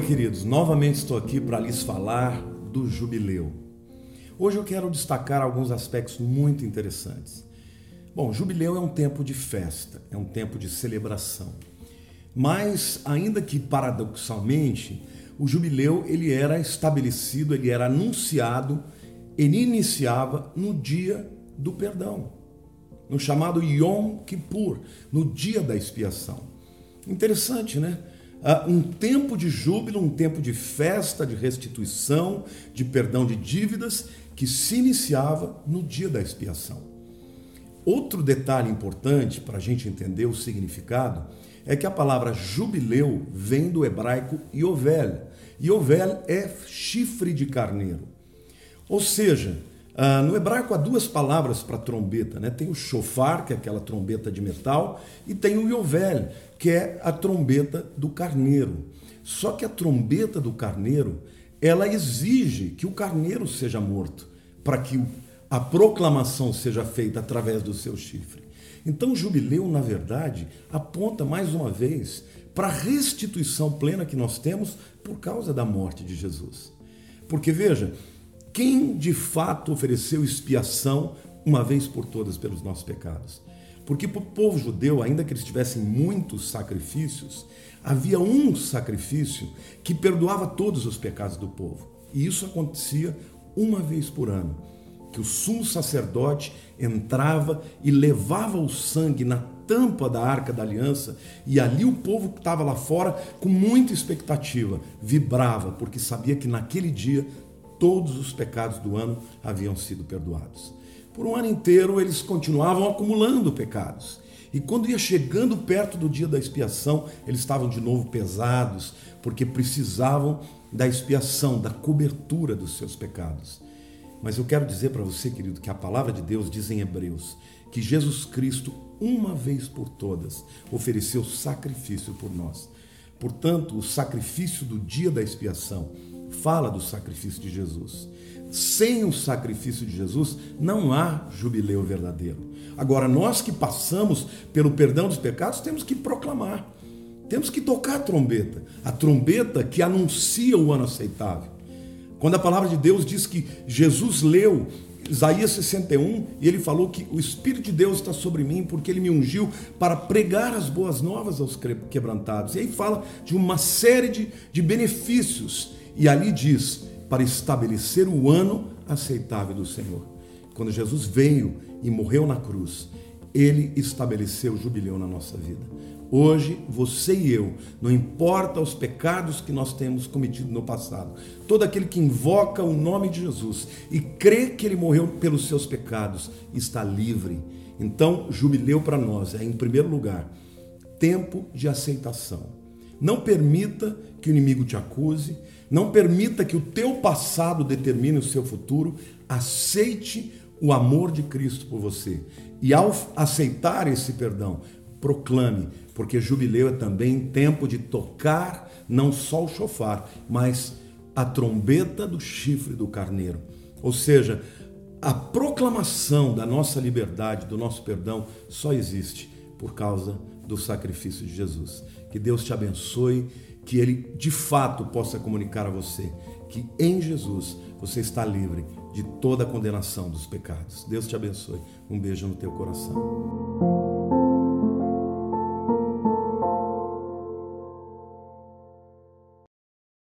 Oi, queridos, novamente estou aqui para lhes falar do jubileu. Hoje eu quero destacar alguns aspectos muito interessantes. Bom, jubileu é um tempo de festa, é um tempo de celebração. Mas, ainda que paradoxalmente, o jubileu ele era estabelecido, ele era anunciado, ele iniciava no dia do perdão, no chamado Yom Kippur, no dia da expiação. Interessante, né? Ah, um tempo de júbilo, um tempo de festa, de restituição, de perdão de dívidas, que se iniciava no dia da expiação. Outro detalhe importante para a gente entender o significado é que a palavra jubileu vem do hebraico Yovel. Yovel é chifre de carneiro. Ou seja, ah, no hebraico há duas palavras para trombeta, né? Tem o shofar, que é aquela trombeta de metal, e tem o yovel, que é a trombeta do carneiro. Só que a trombeta do carneiro, ela exige que o carneiro seja morto, para que a proclamação seja feita através do seu chifre. Então, o jubileu, na verdade, aponta mais uma vez para a restituição plena que nós temos por causa da morte de Jesus. Porque veja, quem de fato ofereceu expiação uma vez por todas pelos nossos pecados. Porque para o povo judeu, ainda que eles tivessem muitos sacrifícios, havia um sacrifício que perdoava todos os pecados do povo. E isso acontecia uma vez por ano, que o sumo sacerdote entrava e levava o sangue na tampa da arca da aliança, e ali o povo que estava lá fora, com muita expectativa, vibrava, porque sabia que naquele dia todos os pecados do ano haviam sido perdoados. Por um ano inteiro eles continuavam acumulando pecados. E quando ia chegando perto do dia da expiação, eles estavam de novo pesados, porque precisavam da expiação, da cobertura dos seus pecados. Mas eu quero dizer para você, querido, que a palavra de Deus diz em Hebreus que Jesus Cristo, uma vez por todas, ofereceu sacrifício por nós. Portanto, o sacrifício do dia da expiação fala do sacrifício de Jesus. Sem o sacrifício de Jesus, não há jubileu verdadeiro. Agora, nós que passamos pelo perdão dos pecados, temos que proclamar, temos que tocar a trombeta, a trombeta que anuncia o ano aceitável. Quando a palavra de Deus diz que Jesus leu Isaías 61, e ele falou que o Espírito de Deus está sobre mim porque ele me ungiu para pregar as boas novas aos quebrantados. E aí fala de uma série de, de benefícios e ali diz: para estabelecer o ano aceitável do Senhor. Quando Jesus veio e morreu na cruz, ele estabeleceu o jubileu na nossa vida. Hoje, você e eu, não importa os pecados que nós temos cometido no passado, todo aquele que invoca o nome de Jesus e crê que ele morreu pelos seus pecados, está livre. Então, jubileu para nós é, em primeiro lugar, tempo de aceitação. Não permita que o inimigo te acuse, não permita que o teu passado determine o seu futuro. Aceite o amor de Cristo por você. E ao aceitar esse perdão, proclame, porque jubileu é também tempo de tocar não só o chofar, mas a trombeta do chifre do carneiro. Ou seja, a proclamação da nossa liberdade, do nosso perdão, só existe por causa do sacrifício de Jesus. Que Deus te abençoe que ele de fato possa comunicar a você que em Jesus você está livre de toda a condenação dos pecados. Deus te abençoe. Um beijo no teu coração.